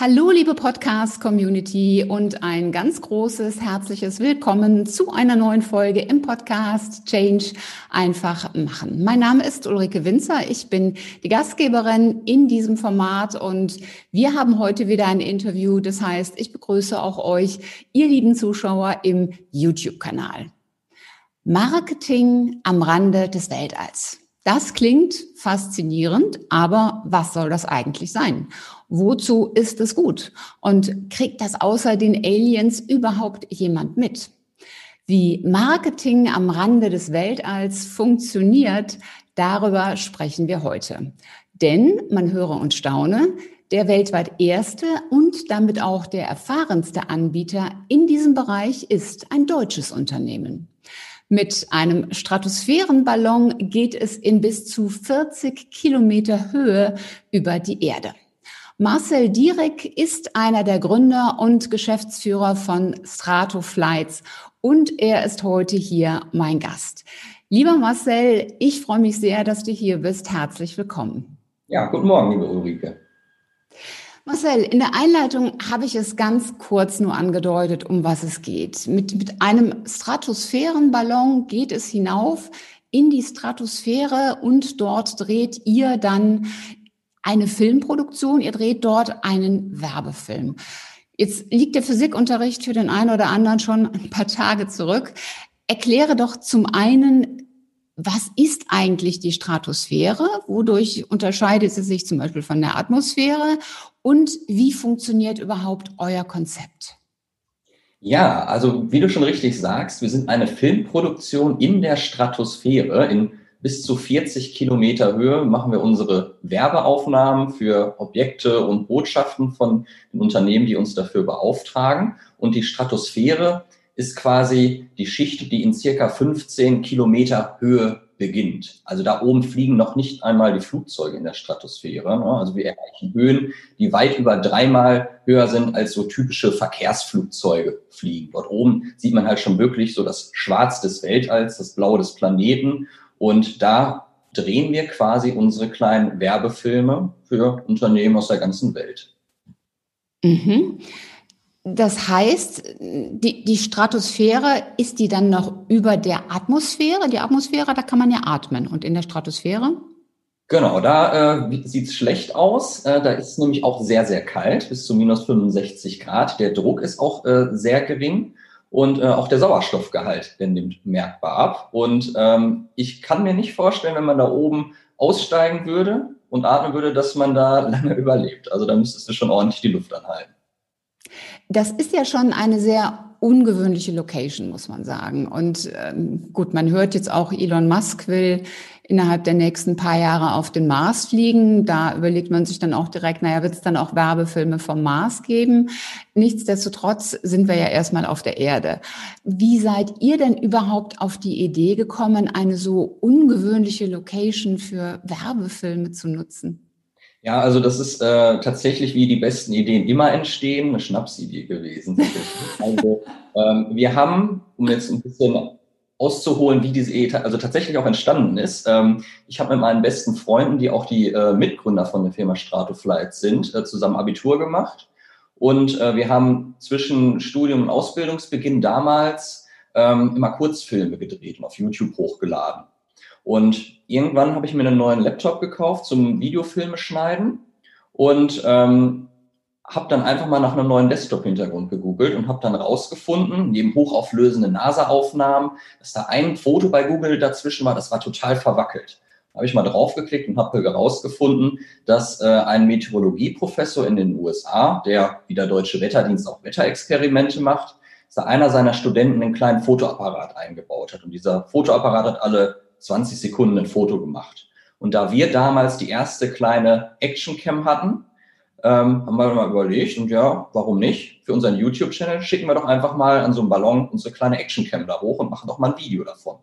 Hallo, liebe Podcast-Community und ein ganz großes, herzliches Willkommen zu einer neuen Folge im Podcast Change einfach machen. Mein Name ist Ulrike Winzer. Ich bin die Gastgeberin in diesem Format und wir haben heute wieder ein Interview. Das heißt, ich begrüße auch euch, ihr lieben Zuschauer im YouTube-Kanal. Marketing am Rande des Weltalls. Das klingt faszinierend, aber was soll das eigentlich sein? Wozu ist es gut? Und kriegt das außer den Aliens überhaupt jemand mit? Wie Marketing am Rande des Weltalls funktioniert, darüber sprechen wir heute. Denn, man höre und staune, der weltweit erste und damit auch der erfahrenste Anbieter in diesem Bereich ist ein deutsches Unternehmen. Mit einem Stratosphärenballon geht es in bis zu 40 Kilometer Höhe über die Erde. Marcel Dierek ist einer der Gründer und Geschäftsführer von Stratoflights und er ist heute hier mein Gast. Lieber Marcel, ich freue mich sehr, dass du hier bist. Herzlich willkommen. Ja, guten Morgen, liebe Ulrike. Marcel, in der Einleitung habe ich es ganz kurz nur angedeutet, um was es geht. Mit, mit einem Stratosphärenballon geht es hinauf in die Stratosphäre und dort dreht ihr dann eine Filmproduktion, ihr dreht dort einen Werbefilm. Jetzt liegt der Physikunterricht für den einen oder anderen schon ein paar Tage zurück. Erkläre doch zum einen, was ist eigentlich die Stratosphäre? Wodurch unterscheidet sie sich zum Beispiel von der Atmosphäre? Und wie funktioniert überhaupt euer Konzept? Ja, also wie du schon richtig sagst, wir sind eine Filmproduktion in der Stratosphäre in bis zu 40 Kilometer Höhe machen wir unsere Werbeaufnahmen für Objekte und Botschaften von den Unternehmen, die uns dafür beauftragen. Und die Stratosphäre ist quasi die Schicht, die in circa 15 Kilometer Höhe beginnt. Also da oben fliegen noch nicht einmal die Flugzeuge in der Stratosphäre. Ne? Also wir erreichen Höhen, die weit über dreimal höher sind, als so typische Verkehrsflugzeuge fliegen. Dort oben sieht man halt schon wirklich so das Schwarz des Weltalls, das Blau des Planeten und da drehen wir quasi unsere kleinen Werbefilme für Unternehmen aus der ganzen Welt. Mhm. Das heißt, die, die Stratosphäre, ist die dann noch über der Atmosphäre? Die Atmosphäre, da kann man ja atmen. Und in der Stratosphäre? Genau, da äh, sieht es schlecht aus. Äh, da ist es nämlich auch sehr, sehr kalt, bis zu minus 65 Grad. Der Druck ist auch äh, sehr gering. Und äh, auch der Sauerstoffgehalt, der nimmt merkbar ab. Und ähm, ich kann mir nicht vorstellen, wenn man da oben aussteigen würde und atmen würde, dass man da lange überlebt. Also da müsstest du schon ordentlich die Luft anhalten. Das ist ja schon eine sehr ungewöhnliche Location, muss man sagen. Und ähm, gut, man hört jetzt auch, Elon Musk will innerhalb der nächsten paar Jahre auf den Mars fliegen. Da überlegt man sich dann auch direkt, naja, wird es dann auch Werbefilme vom Mars geben? Nichtsdestotrotz sind wir ja erstmal auf der Erde. Wie seid ihr denn überhaupt auf die Idee gekommen, eine so ungewöhnliche Location für Werbefilme zu nutzen? Ja, also das ist äh, tatsächlich, wie die besten Ideen immer entstehen, eine Schnapsidee gewesen. also ähm, wir haben, um jetzt ein bisschen auszuholen, wie diese Idee also tatsächlich auch entstanden ist. Ähm, ich habe mit meinen besten Freunden, die auch die äh, Mitgründer von der Firma Stratoflight sind, äh, zusammen Abitur gemacht. Und äh, wir haben zwischen Studium und Ausbildungsbeginn damals ähm, immer Kurzfilme gedreht und auf YouTube hochgeladen. Und irgendwann habe ich mir einen neuen Laptop gekauft zum Videofilme schneiden und ähm, habe dann einfach mal nach einem neuen Desktop-Hintergrund gegoogelt und habe dann rausgefunden, neben hochauflösenden NASA-Aufnahmen, dass da ein Foto bei Google dazwischen war, das war total verwackelt. Da habe ich mal draufgeklickt und habe herausgefunden, dass äh, ein Meteorologieprofessor in den USA, der wie der Deutsche Wetterdienst auch Wetterexperimente macht, dass da einer seiner Studenten einen kleinen Fotoapparat eingebaut hat. Und dieser Fotoapparat hat alle 20 Sekunden ein Foto gemacht. Und da wir damals die erste kleine Actioncam hatten, ähm, haben wir mal überlegt und ja, warum nicht? Für unseren YouTube-Channel schicken wir doch einfach mal an so einen Ballon unsere kleine Actioncam da hoch und machen doch mal ein Video davon.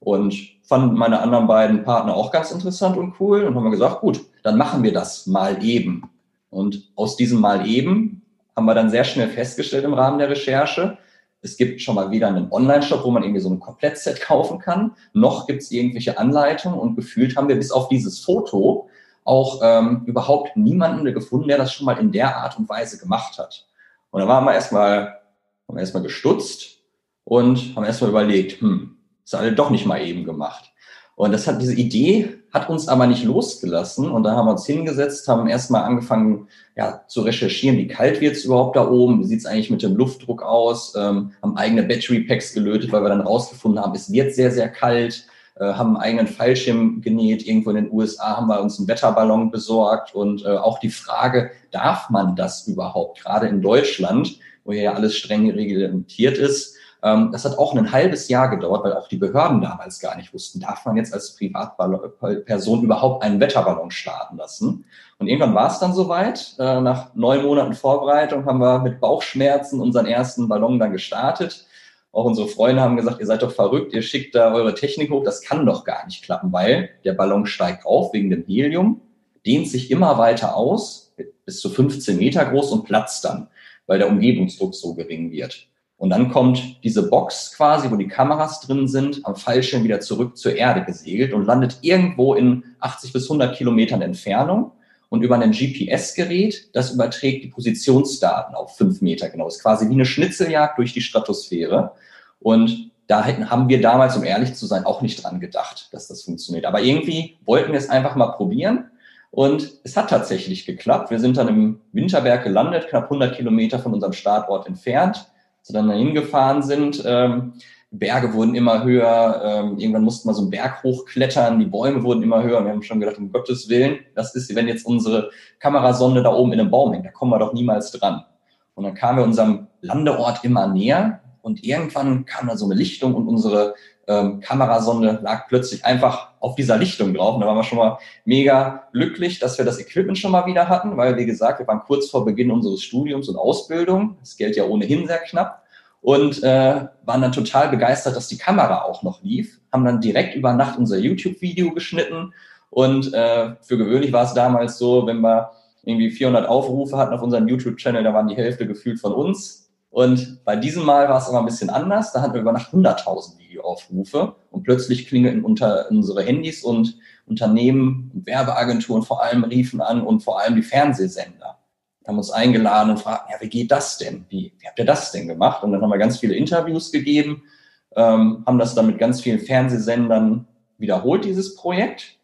Und fanden meine anderen beiden Partner auch ganz interessant und cool und haben gesagt, gut, dann machen wir das mal eben. Und aus diesem mal eben haben wir dann sehr schnell festgestellt im Rahmen der Recherche, es gibt schon mal wieder einen Online-Shop, wo man irgendwie so ein Komplettset kaufen kann. Noch gibt es irgendwelche Anleitungen und gefühlt haben wir bis auf dieses Foto auch ähm, überhaupt niemanden gefunden, der das schon mal in der Art und Weise gemacht hat. Und da waren wir erstmal, haben wir erstmal gestutzt und haben erstmal überlegt, hm, ist alle doch nicht mal eben gemacht. Und das hat diese Idee hat uns aber nicht losgelassen. Und dann haben wir uns hingesetzt, haben erstmal angefangen ja, zu recherchieren, wie kalt wird es überhaupt da oben, wie sieht es eigentlich mit dem Luftdruck aus, ähm, haben eigene Battery Packs gelötet, weil wir dann rausgefunden haben, es wird sehr, sehr kalt, haben einen eigenen Fallschirm genäht. Irgendwo in den USA haben wir uns einen Wetterballon besorgt. Und äh, auch die Frage, darf man das überhaupt, gerade in Deutschland, wo ja alles streng reglementiert ist, ähm, das hat auch ein halbes Jahr gedauert, weil auch die Behörden damals gar nicht wussten, darf man jetzt als Privatperson überhaupt einen Wetterballon starten lassen. Und irgendwann war es dann soweit. Äh, nach neun Monaten Vorbereitung haben wir mit Bauchschmerzen unseren ersten Ballon dann gestartet. Auch unsere Freunde haben gesagt, ihr seid doch verrückt, ihr schickt da eure Technik hoch. Das kann doch gar nicht klappen, weil der Ballon steigt auf wegen dem Helium, dehnt sich immer weiter aus, bis zu 15 Meter groß und platzt dann, weil der Umgebungsdruck so gering wird. Und dann kommt diese Box quasi, wo die Kameras drin sind, am Fallschirm wieder zurück zur Erde gesegelt und landet irgendwo in 80 bis 100 Kilometern Entfernung. Und über ein GPS-Gerät, das überträgt die Positionsdaten auf fünf Meter genau. Das ist quasi wie eine Schnitzeljagd durch die Stratosphäre. Und da haben wir damals, um ehrlich zu sein, auch nicht dran gedacht, dass das funktioniert. Aber irgendwie wollten wir es einfach mal probieren. Und es hat tatsächlich geklappt. Wir sind dann im Winterberg gelandet, knapp 100 Kilometer von unserem Startort entfernt sie dann dahin gefahren sind. Ähm, Berge wurden immer höher, ähm, irgendwann mussten wir so einen Berg hochklettern, die Bäume wurden immer höher. Wir haben schon gedacht, um Gottes Willen, das ist, wenn jetzt unsere Kamerasonde da oben in einem Baum hängt, da kommen wir doch niemals dran. Und dann kamen wir unserem Landeort immer näher und irgendwann kam da so eine Lichtung und unsere ähm, Kamerasonde lag plötzlich einfach auf dieser Lichtung drauf. Und da waren wir schon mal mega glücklich, dass wir das Equipment schon mal wieder hatten, weil, wie gesagt, wir waren kurz vor Beginn unseres Studiums und Ausbildung. Das Geld ja ohnehin sehr knapp. Und äh, waren dann total begeistert, dass die Kamera auch noch lief. Haben dann direkt über Nacht unser YouTube-Video geschnitten. Und äh, für gewöhnlich war es damals so, wenn wir irgendwie 400 Aufrufe hatten auf unserem YouTube-Channel, da waren die Hälfte gefühlt von uns. Und bei diesem Mal war es aber ein bisschen anders. Da hatten wir über Nacht 100.000 Videoaufrufe und plötzlich klingelten unter unsere Handys und Unternehmen und Werbeagenturen vor allem riefen an und vor allem die Fernsehsender haben uns eingeladen und fragten, ja, wie geht das denn? Wie, wie habt ihr das denn gemacht? Und dann haben wir ganz viele Interviews gegeben, ähm, haben das dann mit ganz vielen Fernsehsendern wiederholt, dieses Projekt.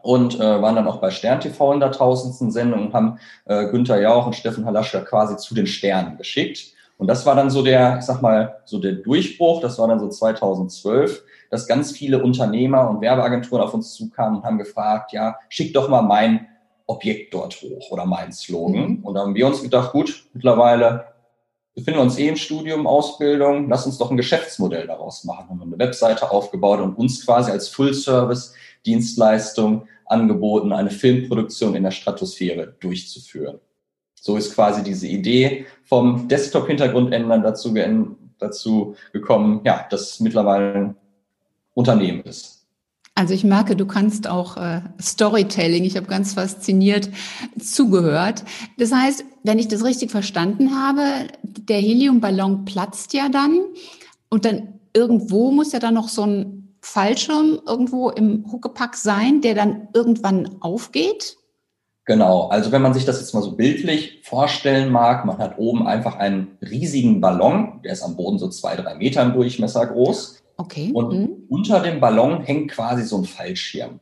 Und äh, waren dann auch bei Stern TV in der tausendsten Sendung und haben äh, Günther Jauch und Steffen Halaschka quasi zu den Sternen geschickt. Und das war dann so der, ich sag mal, so der Durchbruch, das war dann so 2012, dass ganz viele Unternehmer und Werbeagenturen auf uns zukamen und haben gefragt, ja, schick doch mal mein Objekt dort hoch oder mein Slogan. Mhm. Und da haben wir uns gedacht, gut, mittlerweile befinden wir uns eh im Studium, Ausbildung, lass uns doch ein Geschäftsmodell daraus machen. Haben eine Webseite aufgebaut und uns quasi als Full-Service-Dienstleistung angeboten, eine Filmproduktion in der Stratosphäre durchzuführen. So ist quasi diese Idee vom Desktop-Hintergrund ändern dazu, dazu gekommen, ja, dass mittlerweile ein Unternehmen ist. Also ich merke, du kannst auch äh, Storytelling. Ich habe ganz fasziniert zugehört. Das heißt, wenn ich das richtig verstanden habe, der Heliumballon platzt ja dann und dann irgendwo muss ja dann noch so ein Fallschirm irgendwo im Huckepack sein, der dann irgendwann aufgeht. Genau, also wenn man sich das jetzt mal so bildlich vorstellen mag, man hat oben einfach einen riesigen Ballon, der ist am Boden so zwei, drei Meter im Durchmesser groß. Okay. Und mhm. unter dem Ballon hängt quasi so ein Fallschirm.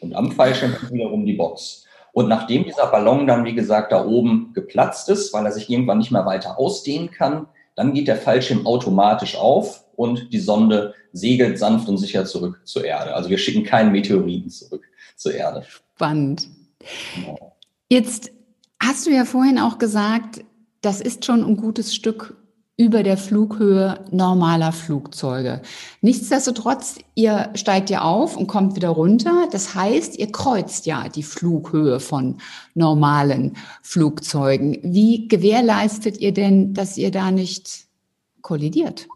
Und am Fallschirm hängt wiederum die Box. Und nachdem dieser Ballon dann, wie gesagt, da oben geplatzt ist, weil er sich irgendwann nicht mehr weiter ausdehnen kann, dann geht der Fallschirm automatisch auf und die Sonde segelt sanft und sicher zurück zur Erde. Also wir schicken keinen Meteoriten zurück zur Erde. Spannend. Jetzt hast du ja vorhin auch gesagt, das ist schon ein gutes Stück über der Flughöhe normaler Flugzeuge. Nichtsdestotrotz, ihr steigt ja auf und kommt wieder runter. Das heißt, ihr kreuzt ja die Flughöhe von normalen Flugzeugen. Wie gewährleistet ihr denn, dass ihr da nicht kollidiert?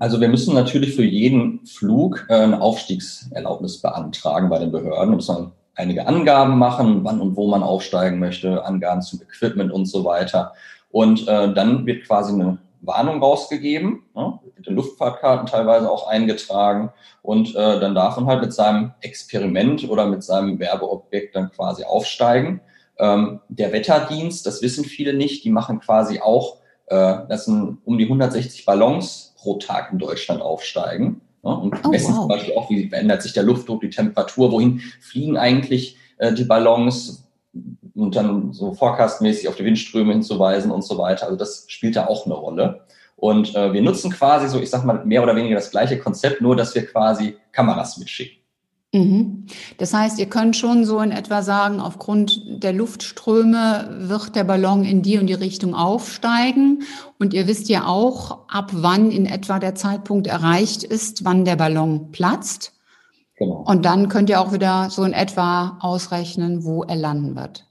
Also wir müssen natürlich für jeden Flug äh, eine Aufstiegserlaubnis beantragen bei den Behörden. Das ist ein einige Angaben machen, wann und wo man aufsteigen möchte, Angaben zum Equipment und so weiter. Und äh, dann wird quasi eine Warnung rausgegeben, ne, mit den Luftfahrtkarten teilweise auch eingetragen und äh, dann darf man halt mit seinem Experiment oder mit seinem Werbeobjekt dann quasi aufsteigen. Ähm, der Wetterdienst, das wissen viele nicht, die machen quasi auch, äh, das sind um die 160 Ballons pro Tag in Deutschland aufsteigen. Ne, und oh, messen wow. zum Beispiel auch, wie verändert sich der Luftdruck, die Temperatur, wohin fliegen eigentlich äh, die Ballons, und dann so forecastmäßig auf die Windströme hinzuweisen und so weiter. Also das spielt da auch eine Rolle. Und äh, wir nutzen quasi so, ich sag mal, mehr oder weniger das gleiche Konzept, nur dass wir quasi Kameras mitschicken. Mhm. Das heißt, ihr könnt schon so in etwa sagen, aufgrund der Luftströme wird der Ballon in die und die Richtung aufsteigen. Und ihr wisst ja auch, ab wann in etwa der Zeitpunkt erreicht ist, wann der Ballon platzt. Genau. Und dann könnt ihr auch wieder so in etwa ausrechnen, wo er landen wird.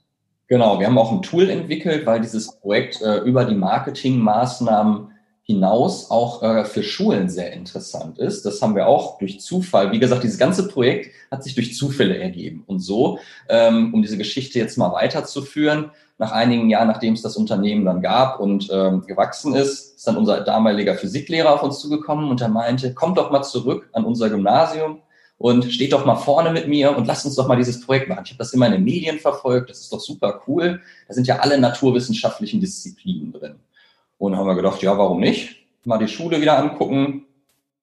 Genau, wir haben auch ein Tool entwickelt, weil dieses Projekt äh, über die Marketingmaßnahmen hinaus auch äh, für Schulen sehr interessant ist. Das haben wir auch durch Zufall. Wie gesagt, dieses ganze Projekt hat sich durch Zufälle ergeben. Und so, ähm, um diese Geschichte jetzt mal weiterzuführen, nach einigen Jahren, nachdem es das Unternehmen dann gab und ähm, gewachsen ist, ist dann unser damaliger Physiklehrer auf uns zugekommen und er meinte, kommt doch mal zurück an unser Gymnasium und steht doch mal vorne mit mir und lasst uns doch mal dieses Projekt machen. Ich habe das immer in den Medien verfolgt, das ist doch super cool. Da sind ja alle naturwissenschaftlichen Disziplinen drin. Und haben wir gedacht, ja, warum nicht? Mal die Schule wieder angucken,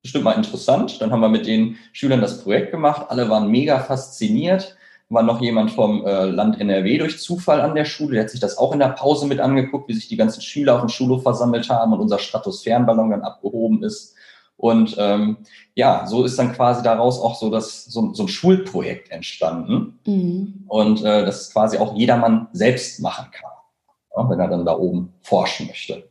bestimmt mal interessant. Dann haben wir mit den Schülern das Projekt gemacht. Alle waren mega fasziniert. War noch jemand vom äh, Land NRW durch Zufall an der Schule. Der hat sich das auch in der Pause mit angeguckt, wie sich die ganzen Schüler auf dem Schulhof versammelt haben und unser Stratosphärenballon dann abgehoben ist. Und ähm, ja, so ist dann quasi daraus auch so, das, so, so ein Schulprojekt entstanden. Mhm. Und äh, das quasi auch jedermann selbst machen kann, ja, wenn er dann da oben forschen möchte.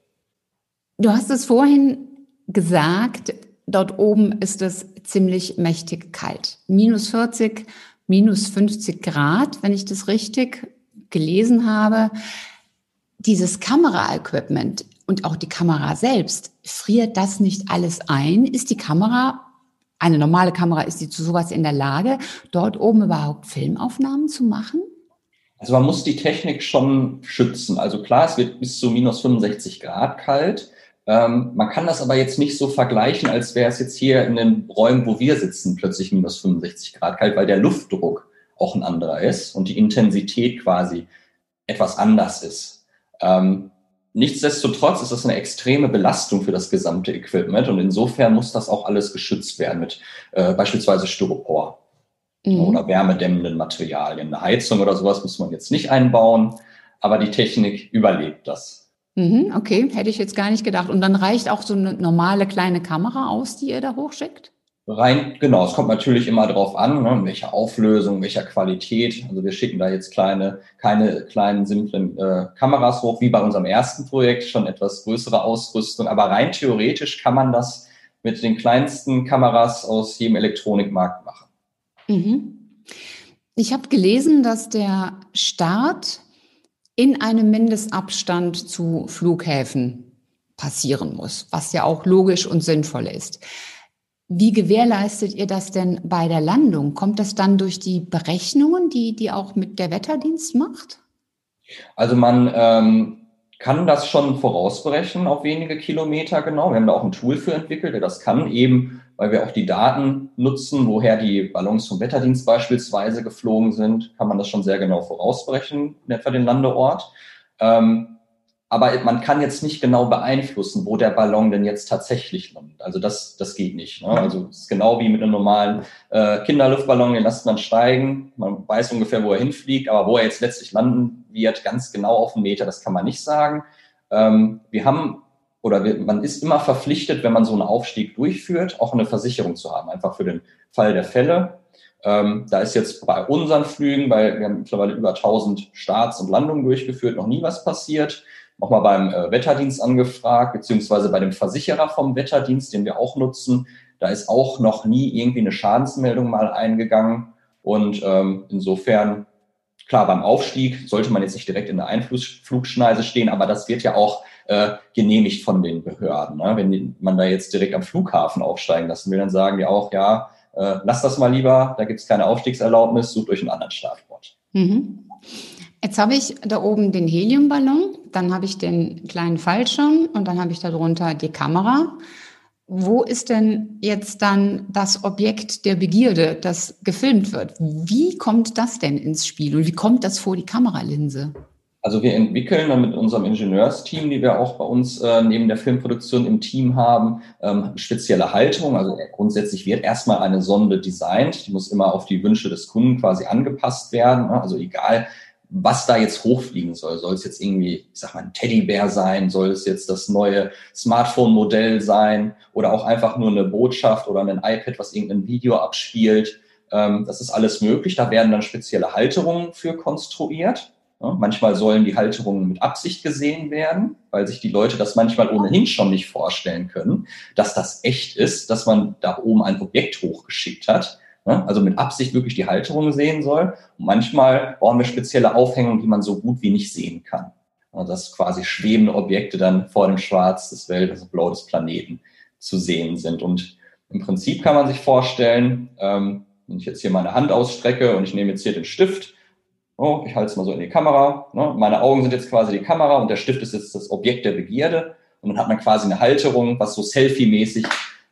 Du hast es vorhin gesagt, dort oben ist es ziemlich mächtig kalt. Minus 40, minus 50 Grad, wenn ich das richtig gelesen habe. Dieses Kameraequipment, und auch die Kamera selbst, friert das nicht alles ein? Ist die Kamera, eine normale Kamera, ist die zu sowas in der Lage, dort oben überhaupt Filmaufnahmen zu machen? Also man muss die Technik schon schützen. Also klar, es wird bis zu minus 65 Grad kalt. Ähm, man kann das aber jetzt nicht so vergleichen, als wäre es jetzt hier in den Räumen, wo wir sitzen, plötzlich minus 65 Grad kalt, weil der Luftdruck auch ein anderer ist und die Intensität quasi etwas anders ist. Ähm, Nichtsdestotrotz ist das eine extreme Belastung für das gesamte Equipment und insofern muss das auch alles geschützt werden mit äh, beispielsweise Styropor mhm. oder wärmedämmenden Materialien. Eine Heizung oder sowas muss man jetzt nicht einbauen, aber die Technik überlebt das. Mhm, okay, hätte ich jetzt gar nicht gedacht. Und dann reicht auch so eine normale kleine Kamera aus, die ihr da hochschickt? Rein, genau, es kommt natürlich immer darauf an, ne, welche Auflösung, welcher Qualität. Also wir schicken da jetzt kleine, keine kleinen simplen äh, Kameras hoch, wie bei unserem ersten Projekt, schon etwas größere Ausrüstung. Aber rein theoretisch kann man das mit den kleinsten Kameras aus jedem Elektronikmarkt machen. Mhm. Ich habe gelesen, dass der Start in einem Mindestabstand zu Flughäfen passieren muss, was ja auch logisch und sinnvoll ist. Wie gewährleistet ihr das denn bei der Landung? Kommt das dann durch die Berechnungen, die, die auch mit der Wetterdienst macht? Also man ähm, kann das schon vorausberechnen auf wenige Kilometer genau. Wir haben da auch ein Tool für entwickelt, der das kann, eben weil wir auch die Daten nutzen, woher die Ballons vom Wetterdienst beispielsweise geflogen sind, kann man das schon sehr genau vorausberechnen, etwa den Landeort. Ähm, aber man kann jetzt nicht genau beeinflussen, wo der Ballon denn jetzt tatsächlich landet. Also das, das geht nicht. Ne? Also es ist genau wie mit einem normalen äh, Kinderluftballon, den lässt man steigen, man weiß ungefähr, wo er hinfliegt, aber wo er jetzt letztlich landen wird, ganz genau auf einen Meter, das kann man nicht sagen. Ähm, wir haben oder wir, man ist immer verpflichtet, wenn man so einen Aufstieg durchführt, auch eine Versicherung zu haben, einfach für den Fall der Fälle. Ähm, da ist jetzt bei unseren Flügen, weil wir haben mittlerweile über 1000 Starts und Landungen durchgeführt, noch nie was passiert nochmal beim äh, Wetterdienst angefragt, beziehungsweise bei dem Versicherer vom Wetterdienst, den wir auch nutzen. Da ist auch noch nie irgendwie eine Schadensmeldung mal eingegangen. Und ähm, insofern, klar, beim Aufstieg sollte man jetzt nicht direkt in der Einflussflugschneise stehen, aber das wird ja auch äh, genehmigt von den Behörden. Ne? Wenn man da jetzt direkt am Flughafen aufsteigen lassen will, dann sagen die auch, ja, äh, lasst das mal lieber, da gibt es keine Aufstiegserlaubnis, sucht euch einen anderen Startort. Mhm. Jetzt habe ich da oben den Heliumballon, dann habe ich den kleinen Fallschirm und dann habe ich darunter die Kamera. Wo ist denn jetzt dann das Objekt der Begierde, das gefilmt wird? Wie kommt das denn ins Spiel und wie kommt das vor die Kameralinse? Also wir entwickeln dann mit unserem Ingenieursteam, die wir auch bei uns äh, neben der Filmproduktion im Team haben, ähm, spezielle Haltung. Also grundsätzlich wird erstmal eine Sonde designt. Die muss immer auf die Wünsche des Kunden quasi angepasst werden. Ne? Also egal, was da jetzt hochfliegen soll. Soll es jetzt irgendwie, ich sag mal, ein Teddybär sein? Soll es jetzt das neue Smartphone-Modell sein? Oder auch einfach nur eine Botschaft oder ein iPad, was irgendein Video abspielt? Ähm, das ist alles möglich. Da werden dann spezielle Halterungen für konstruiert. Manchmal sollen die Halterungen mit Absicht gesehen werden, weil sich die Leute das manchmal ohnehin schon nicht vorstellen können, dass das echt ist, dass man da oben ein Objekt hochgeschickt hat. Ja, also mit Absicht wirklich die Halterung sehen soll. Und manchmal brauchen wir spezielle Aufhängungen, die man so gut wie nicht sehen kann. Also dass quasi schwebende Objekte dann vor dem Schwarz des Welt, also Blau des Planeten zu sehen sind. Und im Prinzip kann man sich vorstellen, ähm, wenn ich jetzt hier meine Hand ausstrecke und ich nehme jetzt hier den Stift, Oh, ich halte es mal so in die Kamera. Ne? Meine Augen sind jetzt quasi die Kamera und der Stift ist jetzt das Objekt der Begierde. Und dann hat man quasi eine Halterung, was so Selfie-mäßig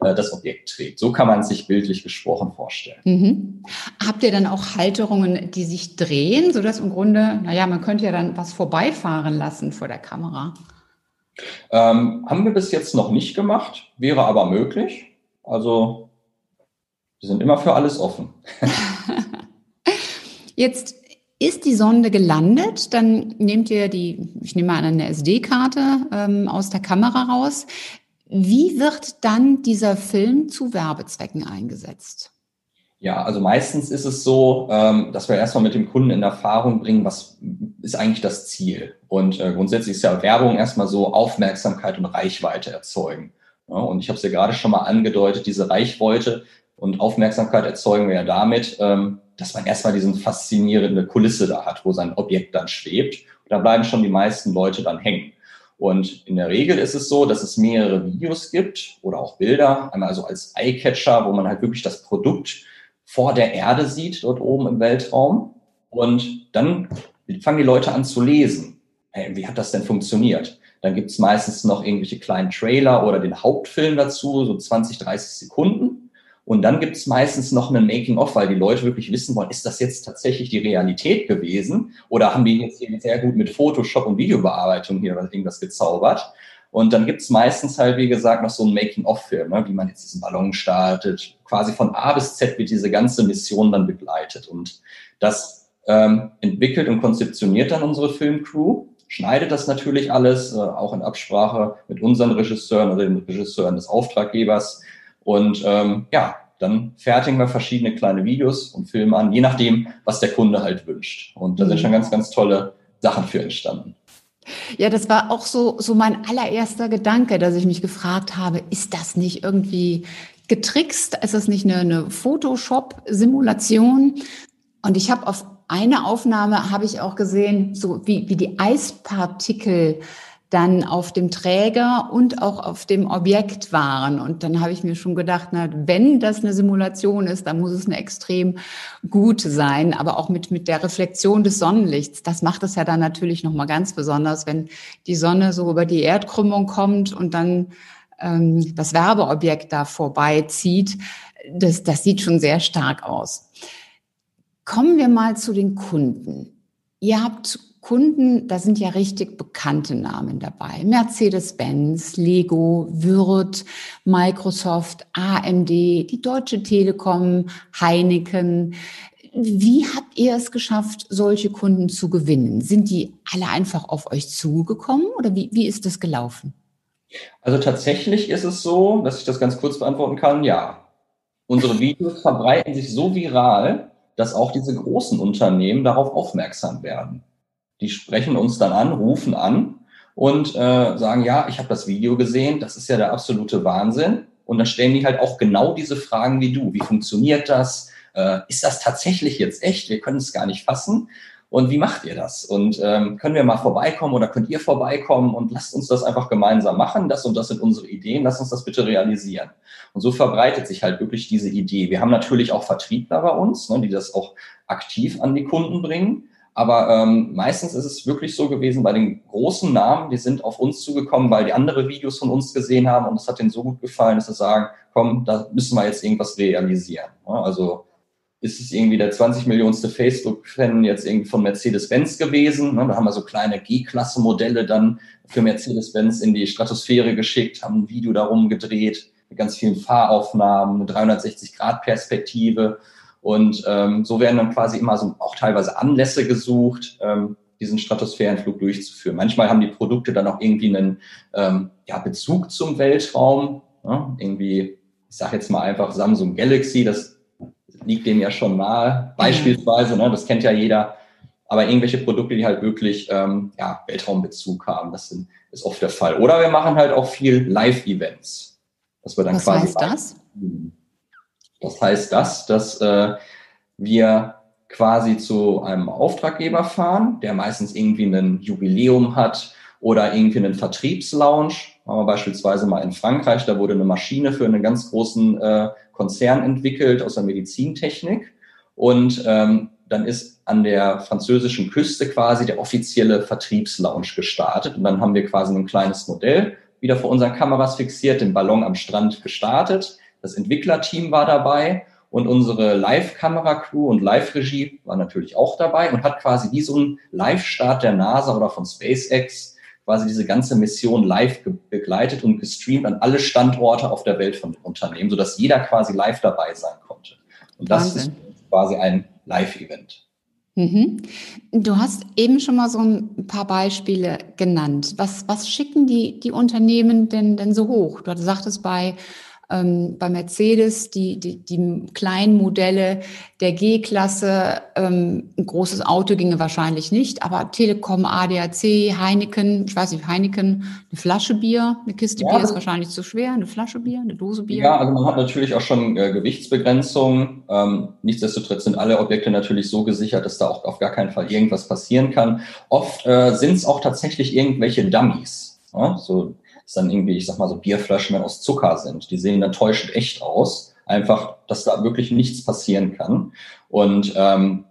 äh, das Objekt trägt. So kann man sich bildlich gesprochen vorstellen. Mhm. Habt ihr dann auch Halterungen, die sich drehen, sodass im Grunde, naja, man könnte ja dann was vorbeifahren lassen vor der Kamera? Ähm, haben wir bis jetzt noch nicht gemacht, wäre aber möglich. Also wir sind immer für alles offen. Jetzt ist die Sonde gelandet, dann nehmt ihr die, ich nehme mal an, eine SD-Karte ähm, aus der Kamera raus. Wie wird dann dieser Film zu Werbezwecken eingesetzt? Ja, also meistens ist es so, ähm, dass wir erstmal mit dem Kunden in Erfahrung bringen, was ist eigentlich das Ziel. Und äh, grundsätzlich ist ja Werbung erstmal so Aufmerksamkeit und Reichweite erzeugen. und ich habe es ja gerade schon mal angedeutet, diese Reichweite und Aufmerksamkeit erzeugen wir ja damit, ähm, dass man erstmal diesen faszinierende Kulisse da hat, wo sein Objekt dann schwebt. Und da bleiben schon die meisten Leute dann hängen. Und in der Regel ist es so, dass es mehrere Videos gibt oder auch Bilder, einmal also als Eyecatcher, wo man halt wirklich das Produkt vor der Erde sieht, dort oben im Weltraum. Und dann fangen die Leute an zu lesen. Hey, wie hat das denn funktioniert? Dann gibt es meistens noch irgendwelche kleinen Trailer oder den Hauptfilm dazu, so 20, 30 Sekunden. Und dann gibt es meistens noch einen Making-of, weil die Leute wirklich wissen wollen, ist das jetzt tatsächlich die Realität gewesen? Oder haben die jetzt hier sehr gut mit Photoshop und Videobearbeitung hier irgendwas gezaubert? Und dann gibt es meistens halt, wie gesagt, noch so einen Making-of-Film, ne, wie man jetzt diesen Ballon startet. Quasi von A bis Z wird diese ganze Mission dann begleitet. Und das ähm, entwickelt und konzeptioniert dann unsere Filmcrew, schneidet das natürlich alles, äh, auch in Absprache mit unseren Regisseuren oder den Regisseuren des Auftraggebers und ähm, ja, dann fertigen wir verschiedene kleine Videos und Filme an, je nachdem, was der Kunde halt wünscht. Und da sind mhm. schon ganz, ganz tolle Sachen für entstanden. Ja, das war auch so, so mein allererster Gedanke, dass ich mich gefragt habe, ist das nicht irgendwie getrickst? Ist das nicht eine, eine Photoshop-Simulation? Und ich habe auf eine Aufnahme habe ich auch gesehen, so wie, wie die Eispartikel dann auf dem Träger und auch auf dem Objekt waren. Und dann habe ich mir schon gedacht, na, wenn das eine Simulation ist, dann muss es eine extrem gute sein, aber auch mit, mit der Reflexion des Sonnenlichts. Das macht es ja dann natürlich nochmal ganz besonders, wenn die Sonne so über die Erdkrümmung kommt und dann ähm, das Werbeobjekt da vorbeizieht. Das, das sieht schon sehr stark aus. Kommen wir mal zu den Kunden. Ihr habt Kunden, da sind ja richtig bekannte Namen dabei. Mercedes-Benz, Lego, Würth, Microsoft, AMD, die Deutsche Telekom, Heineken. Wie habt ihr es geschafft, solche Kunden zu gewinnen? Sind die alle einfach auf euch zugekommen oder wie, wie ist das gelaufen? Also tatsächlich ist es so, dass ich das ganz kurz beantworten kann, ja. Unsere Videos verbreiten sich so viral, dass auch diese großen Unternehmen darauf aufmerksam werden. Die sprechen uns dann an, rufen an und äh, sagen, ja, ich habe das Video gesehen, das ist ja der absolute Wahnsinn. Und dann stellen die halt auch genau diese Fragen wie du. Wie funktioniert das? Äh, ist das tatsächlich jetzt echt? Wir können es gar nicht fassen. Und wie macht ihr das? Und ähm, können wir mal vorbeikommen oder könnt ihr vorbeikommen und lasst uns das einfach gemeinsam machen. Das und das sind unsere Ideen. Lasst uns das bitte realisieren. Und so verbreitet sich halt wirklich diese Idee. Wir haben natürlich auch Vertriebler bei uns, ne, die das auch aktiv an die Kunden bringen. Aber ähm, meistens ist es wirklich so gewesen bei den großen Namen, die sind auf uns zugekommen, weil die andere Videos von uns gesehen haben und es hat denen so gut gefallen, dass sie sagen, komm, da müssen wir jetzt irgendwas realisieren. Ja, also ist es irgendwie der 20 Millionste Facebook-Fan jetzt irgendwie von Mercedes-Benz gewesen. Ne? Da haben wir so kleine G-Klasse-Modelle dann für Mercedes-Benz in die Stratosphäre geschickt, haben ein Video darum gedreht mit ganz vielen Fahraufnahmen, eine 360-Grad-Perspektive. Und ähm, so werden dann quasi immer so auch teilweise Anlässe gesucht, ähm, diesen Stratosphärenflug durchzuführen. Manchmal haben die Produkte dann auch irgendwie einen ähm, ja, Bezug zum Weltraum. Ne? Irgendwie, ich sage jetzt mal einfach Samsung Galaxy, das liegt dem ja schon nahe, beispielsweise, ne, das kennt ja jeder, aber irgendwelche Produkte, die halt wirklich ähm, ja, Weltraumbezug haben, das sind, ist oft der Fall. Oder wir machen halt auch viel Live-Events. Dann Was quasi heißt das? Das heißt das, dass äh, wir quasi zu einem Auftraggeber fahren, der meistens irgendwie ein Jubiläum hat oder irgendwie einen Vertriebslaunch. Haben wir beispielsweise mal in Frankreich, da wurde eine Maschine für einen ganz großen äh, Konzern entwickelt aus der Medizintechnik. Und ähm, dann ist an der französischen Küste quasi der offizielle Vertriebslaunch gestartet. Und dann haben wir quasi ein kleines Modell wieder vor unseren Kameras fixiert, den Ballon am Strand gestartet. Das Entwicklerteam war dabei und unsere Live-Kamera-Crew und Live-Regie war natürlich auch dabei und hat quasi wie so ein Live-Start der NASA oder von SpaceX quasi diese ganze Mission live begleitet und gestreamt an alle Standorte auf der Welt von dem Unternehmen, sodass jeder quasi live dabei sein konnte. Und das Wahnsinn. ist quasi ein Live-Event. Mhm. Du hast eben schon mal so ein paar Beispiele genannt. Was, was schicken die, die Unternehmen denn, denn so hoch? Du sagtest bei ähm, bei Mercedes die, die, die kleinen Modelle der G-Klasse, ähm, ein großes Auto ginge wahrscheinlich nicht, aber Telekom, ADAC, Heineken, ich weiß nicht, Heineken, eine Flasche Bier, eine Kiste ja, Bier ist wahrscheinlich zu schwer, eine Flasche Bier, eine Dose Bier. Ja, also man hat natürlich auch schon äh, Gewichtsbegrenzungen. Ähm, nichtsdestotrotz sind alle Objekte natürlich so gesichert, dass da auch auf gar keinen Fall irgendwas passieren kann. Oft äh, sind es auch tatsächlich irgendwelche Dummies. Ja? So es dann irgendwie, ich sag mal, so Bierflaschen aus Zucker sind. Die sehen dann täuschend echt aus. Einfach, dass da wirklich nichts passieren kann. Und ähm,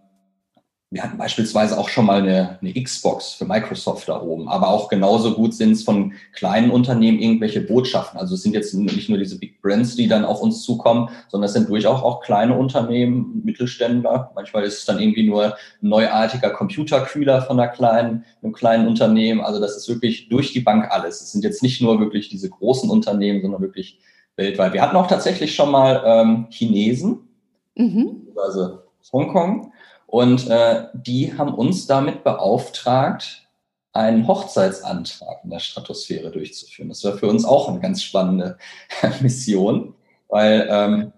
wir hatten beispielsweise auch schon mal eine, eine Xbox für Microsoft da oben, aber auch genauso gut sind es von kleinen Unternehmen irgendwelche Botschaften. Also es sind jetzt nicht nur diese Big Brands, die dann auf uns zukommen, sondern es sind durchaus auch kleine Unternehmen, Mittelständler. Manchmal ist es dann irgendwie nur ein neuartiger Computerkühler von einer kleinen, einem kleinen Unternehmen. Also das ist wirklich durch die Bank alles. Es sind jetzt nicht nur wirklich diese großen Unternehmen, sondern wirklich weltweit. Wir hatten auch tatsächlich schon mal ähm, Chinesen, mhm. also Hongkong und äh, die haben uns damit beauftragt, einen Hochzeitsantrag in der Stratosphäre durchzuführen. Das war für uns auch eine ganz spannende Mission, weil ähm,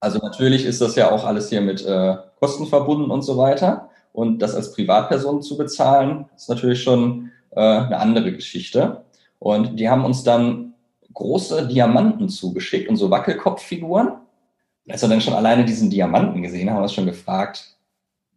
also natürlich ist das ja auch alles hier mit äh, Kosten verbunden und so weiter. Und das als Privatperson zu bezahlen, ist natürlich schon äh, eine andere Geschichte. Und die haben uns dann große Diamanten zugeschickt und so Wackelkopffiguren. Als wir dann schon alleine diesen Diamanten gesehen haben, haben wir uns schon gefragt,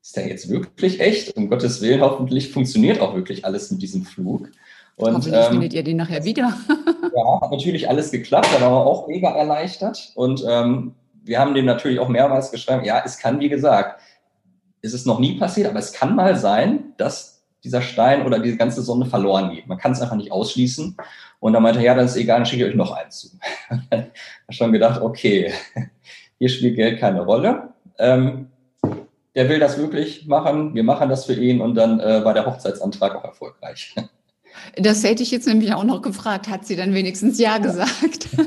ist der jetzt wirklich echt? Um Gottes Willen, hoffentlich funktioniert auch wirklich alles mit diesem Flug. Und, hoffentlich ähm, findet ihr den nachher wieder. ja, hat natürlich alles geklappt, da waren wir auch mega erleichtert. Und ähm, wir haben dem natürlich auch mehrmals geschrieben, ja, es kann, wie gesagt, ist es noch nie passiert, aber es kann mal sein, dass dieser Stein oder diese ganze Sonne verloren geht. Man kann es einfach nicht ausschließen. Und dann meinte er, ja, dann ist egal, dann schicke ich euch noch eins zu. dann habe ich schon gedacht, okay, hier spielt Geld keine Rolle. Ähm, der will das wirklich machen, wir machen das für ihn und dann äh, war der Hochzeitsantrag auch erfolgreich. Das hätte ich jetzt nämlich auch noch gefragt, hat sie dann wenigstens Ja gesagt?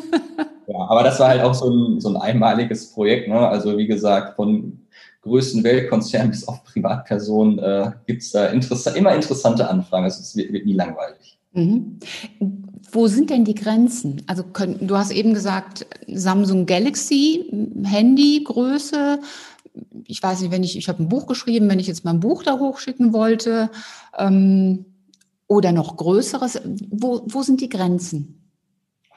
Ja, aber das war halt auch so ein, so ein einmaliges Projekt. Ne? Also wie gesagt, von größten Weltkonzernen bis auf Privatpersonen äh, gibt es da interess immer interessante Anfragen. Also es wird, wird nie langweilig. Mhm. Wo sind denn die Grenzen? Also können, du hast eben gesagt, Samsung Galaxy, Handygröße, ich weiß nicht, wenn ich, ich habe ein Buch geschrieben, wenn ich jetzt mein Buch da hochschicken wollte ähm, oder noch Größeres, wo, wo sind die Grenzen?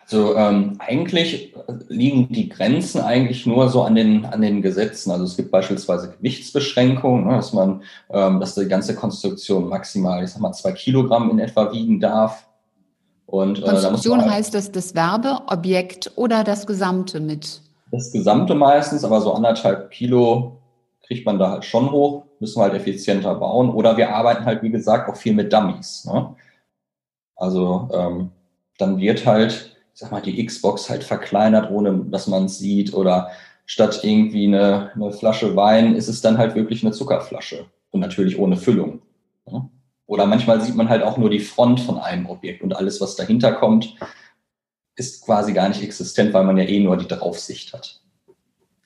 Also ähm, eigentlich liegen die Grenzen eigentlich nur so an den, an den Gesetzen. Also es gibt beispielsweise Gewichtsbeschränkungen, ne, dass man, ähm, dass die ganze Konstruktion maximal, ich sag mal, zwei Kilogramm in etwa wiegen darf. Und, äh, Konstruktion da heißt das das Werbe, Objekt oder das Gesamte mit? Das Gesamte meistens, aber so anderthalb Kilo kriegt man da halt schon hoch, müssen wir halt effizienter bauen. Oder wir arbeiten halt, wie gesagt, auch viel mit Dummies. Ne? Also ähm, dann wird halt ich sag mal, die Xbox halt verkleinert, ohne dass man es sieht. Oder statt irgendwie eine, eine Flasche Wein ist es dann halt wirklich eine Zuckerflasche. Und natürlich ohne Füllung. Oder manchmal sieht man halt auch nur die Front von einem Objekt und alles, was dahinter kommt, ist quasi gar nicht existent, weil man ja eh nur die Draufsicht hat.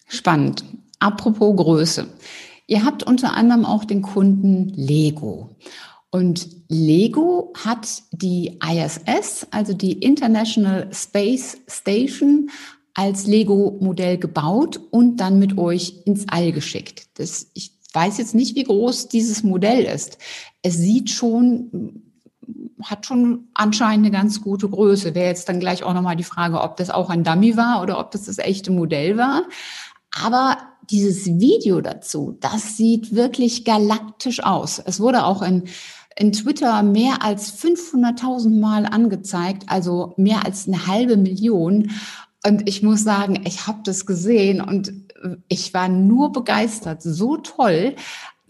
Spannend. Apropos Größe. Ihr habt unter anderem auch den Kunden Lego. Und Lego hat die ISS, also die International Space Station, als Lego-Modell gebaut und dann mit euch ins All geschickt. Das, ich weiß jetzt nicht, wie groß dieses Modell ist. Es sieht schon, hat schon anscheinend eine ganz gute Größe. Wäre jetzt dann gleich auch nochmal die Frage, ob das auch ein Dummy war oder ob das das echte Modell war. Aber dieses Video dazu, das sieht wirklich galaktisch aus. Es wurde auch in in Twitter mehr als 500.000 Mal angezeigt, also mehr als eine halbe Million. Und ich muss sagen, ich habe das gesehen und ich war nur begeistert. So toll,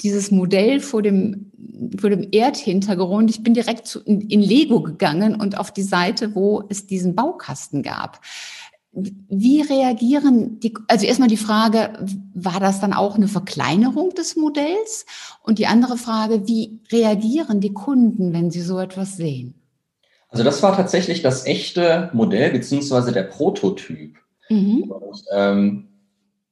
dieses Modell vor dem, vor dem Erdhintergrund. Ich bin direkt zu, in, in Lego gegangen und auf die Seite, wo es diesen Baukasten gab. Wie reagieren die, also erstmal die Frage, war das dann auch eine Verkleinerung des Modells? Und die andere Frage, wie reagieren die Kunden, wenn sie so etwas sehen? Also das war tatsächlich das echte Modell beziehungsweise der Prototyp. Mhm. Und, ähm,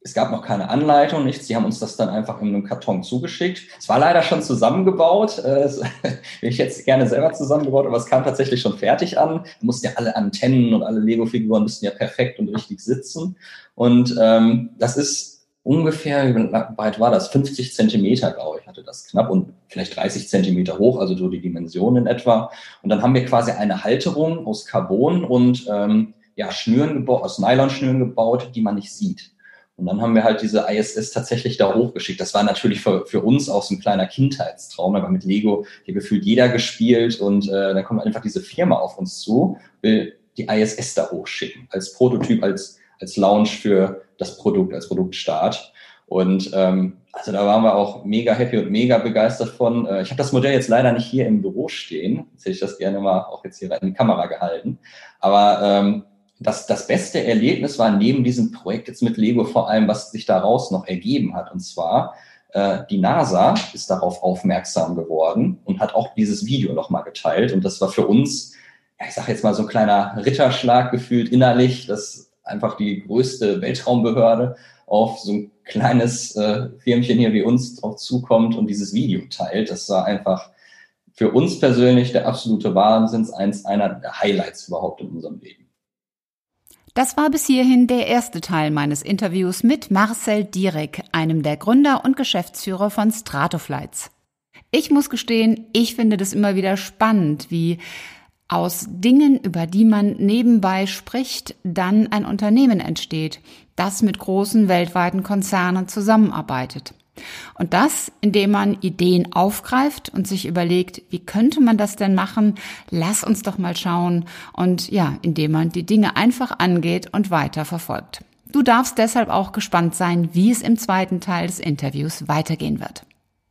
es gab noch keine Anleitung, nichts. Die haben uns das dann einfach in einem Karton zugeschickt. Es war leider schon zusammengebaut. Äh, ich hätte es gerne selber zusammengebaut, aber es kam tatsächlich schon fertig an. Da mussten ja alle Antennen und alle Lego-Figuren müssten ja perfekt und richtig sitzen. Und ähm, das ist ungefähr, wie weit war das? 50 Zentimeter, glaube ich, hatte das knapp und vielleicht 30 Zentimeter hoch, also so die Dimension in etwa. Und dann haben wir quasi eine Halterung aus Carbon und ähm, ja, Schnüren gebaut, aus Nylonschnüren gebaut, die man nicht sieht. Und dann haben wir halt diese ISS tatsächlich da hochgeschickt. Das war natürlich für, für uns auch so ein kleiner Kindheitstraum. War mit Lego hier gefühlt jeder gespielt und äh, dann kommt einfach diese Firma auf uns zu, will die ISS da hochschicken als Prototyp, als, als Launch für das Produkt, als Produktstart. Und ähm, also da waren wir auch mega happy und mega begeistert von. Äh, ich habe das Modell jetzt leider nicht hier im Büro stehen. Jetzt hätte ich das gerne mal auch jetzt hier in die Kamera gehalten. Aber ähm, das, das beste Erlebnis war neben diesem Projekt jetzt mit Lego vor allem, was sich daraus noch ergeben hat. Und zwar, äh, die NASA ist darauf aufmerksam geworden und hat auch dieses Video nochmal geteilt. Und das war für uns, ja, ich sage jetzt mal so ein kleiner Ritterschlag gefühlt innerlich, dass einfach die größte Weltraumbehörde auf so ein kleines äh, Firmchen hier wie uns drauf zukommt und dieses Video teilt. Das war einfach für uns persönlich der absolute Wahnsinn, eins einer der Highlights überhaupt in unserem Leben. Das war bis hierhin der erste Teil meines Interviews mit Marcel Dierek, einem der Gründer und Geschäftsführer von Stratoflights. Ich muss gestehen, ich finde das immer wieder spannend, wie aus Dingen, über die man nebenbei spricht, dann ein Unternehmen entsteht, das mit großen weltweiten Konzernen zusammenarbeitet. Und das, indem man Ideen aufgreift und sich überlegt, wie könnte man das denn machen? Lass uns doch mal schauen. Und ja, indem man die Dinge einfach angeht und weiter verfolgt. Du darfst deshalb auch gespannt sein, wie es im zweiten Teil des Interviews weitergehen wird.